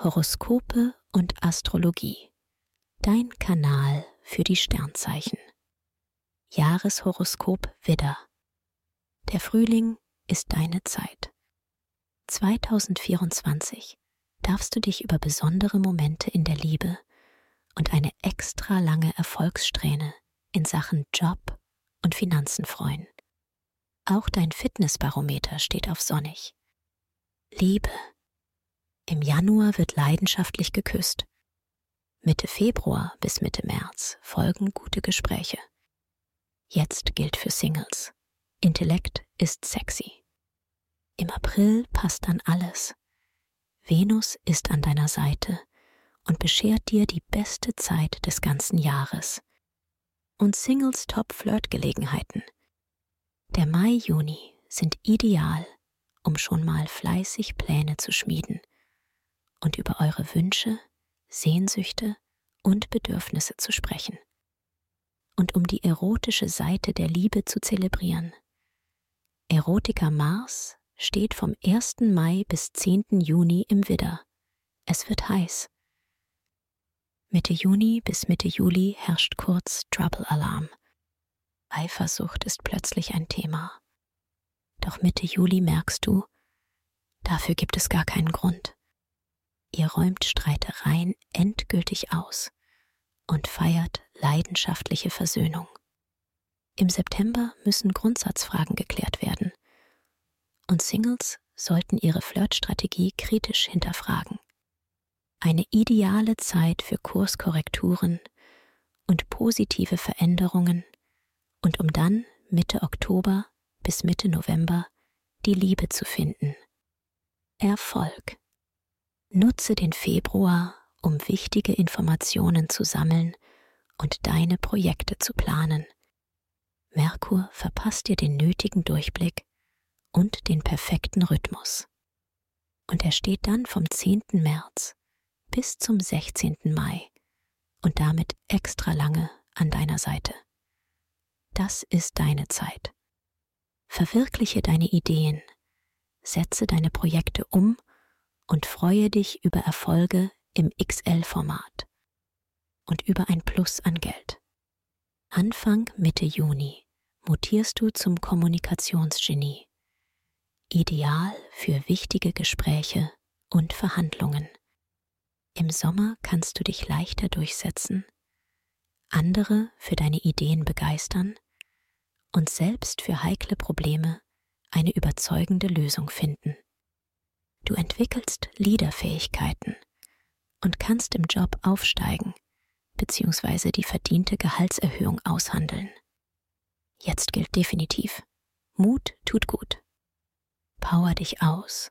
Horoskope und Astrologie. Dein Kanal für die Sternzeichen. Jahreshoroskop Widder. Der Frühling ist deine Zeit. 2024 darfst du dich über besondere Momente in der Liebe und eine extra lange Erfolgssträhne in Sachen Job und Finanzen freuen. Auch dein Fitnessbarometer steht auf sonnig. Liebe im Januar wird leidenschaftlich geküsst. Mitte Februar bis Mitte März folgen gute Gespräche. Jetzt gilt für Singles. Intellekt ist sexy. Im April passt dann alles. Venus ist an deiner Seite und beschert dir die beste Zeit des ganzen Jahres. Und Singles Top Flirtgelegenheiten. Der Mai, Juni sind ideal, um schon mal fleißig Pläne zu schmieden und über eure Wünsche, Sehnsüchte und Bedürfnisse zu sprechen. Und um die erotische Seite der Liebe zu zelebrieren. Erotiker Mars steht vom 1. Mai bis 10. Juni im Widder. Es wird heiß. Mitte Juni bis Mitte Juli herrscht kurz Trouble Alarm. Eifersucht ist plötzlich ein Thema. Doch Mitte Juli merkst du, dafür gibt es gar keinen Grund. Ihr räumt Streitereien endgültig aus und feiert leidenschaftliche Versöhnung. Im September müssen Grundsatzfragen geklärt werden und Singles sollten ihre Flirtstrategie kritisch hinterfragen. Eine ideale Zeit für Kurskorrekturen und positive Veränderungen und um dann Mitte Oktober bis Mitte November die Liebe zu finden. Erfolg. Nutze den Februar, um wichtige Informationen zu sammeln und deine Projekte zu planen. Merkur verpasst dir den nötigen Durchblick und den perfekten Rhythmus. Und er steht dann vom 10. März bis zum 16. Mai und damit extra lange an deiner Seite. Das ist deine Zeit. Verwirkliche deine Ideen, setze deine Projekte um und freue dich über Erfolge im XL-Format und über ein Plus an Geld. Anfang Mitte Juni mutierst du zum Kommunikationsgenie. Ideal für wichtige Gespräche und Verhandlungen. Im Sommer kannst du dich leichter durchsetzen, andere für deine Ideen begeistern und selbst für heikle Probleme eine überzeugende Lösung finden. Du entwickelst Leaderfähigkeiten und kannst im Job aufsteigen bzw. die verdiente Gehaltserhöhung aushandeln. Jetzt gilt definitiv, Mut tut gut. Power dich aus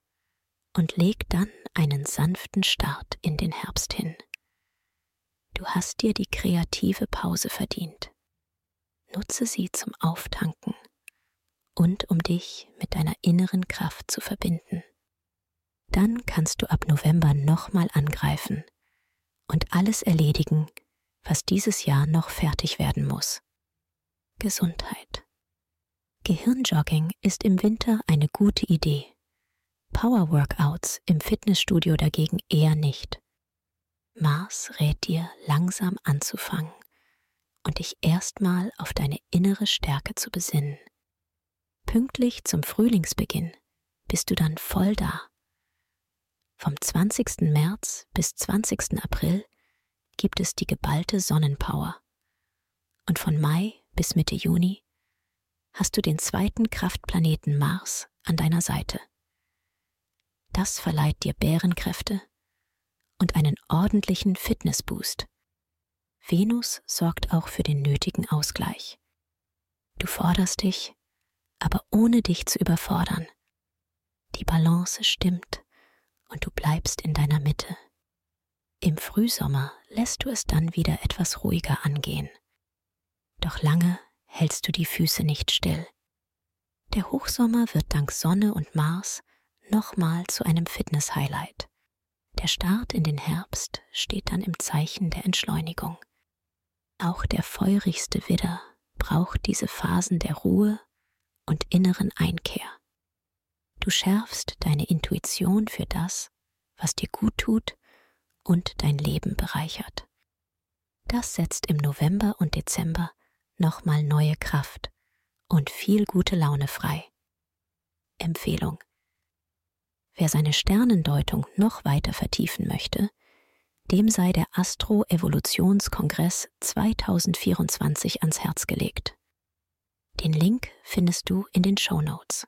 und leg dann einen sanften Start in den Herbst hin. Du hast dir die kreative Pause verdient. Nutze sie zum Auftanken und um dich mit deiner inneren Kraft zu verbinden. Dann kannst du ab November nochmal angreifen und alles erledigen, was dieses Jahr noch fertig werden muss. Gesundheit. Gehirnjogging ist im Winter eine gute Idee. Power-Workouts im Fitnessstudio dagegen eher nicht. Mars rät dir, langsam anzufangen und dich erstmal auf deine innere Stärke zu besinnen. Pünktlich zum Frühlingsbeginn bist du dann voll da vom 20. März bis 20. April gibt es die geballte Sonnenpower. Und von Mai bis Mitte Juni hast du den zweiten Kraftplaneten Mars an deiner Seite. Das verleiht dir Bärenkräfte und einen ordentlichen Fitnessboost. Venus sorgt auch für den nötigen Ausgleich. Du forderst dich, aber ohne dich zu überfordern. Die Balance stimmt und du bleibst in deiner Mitte. Im Frühsommer lässt du es dann wieder etwas ruhiger angehen. Doch lange hältst du die Füße nicht still. Der Hochsommer wird dank Sonne und Mars nochmal zu einem Fitness-Highlight. Der Start in den Herbst steht dann im Zeichen der Entschleunigung. Auch der feurigste Widder braucht diese Phasen der Ruhe und inneren Einkehr. Du schärfst deine Intuition für das, was dir gut tut und dein Leben bereichert. Das setzt im November und Dezember nochmal neue Kraft und viel gute Laune frei. Empfehlung. Wer seine Sternendeutung noch weiter vertiefen möchte, dem sei der Astro-Evolutionskongress 2024 ans Herz gelegt. Den Link findest du in den Show Notes.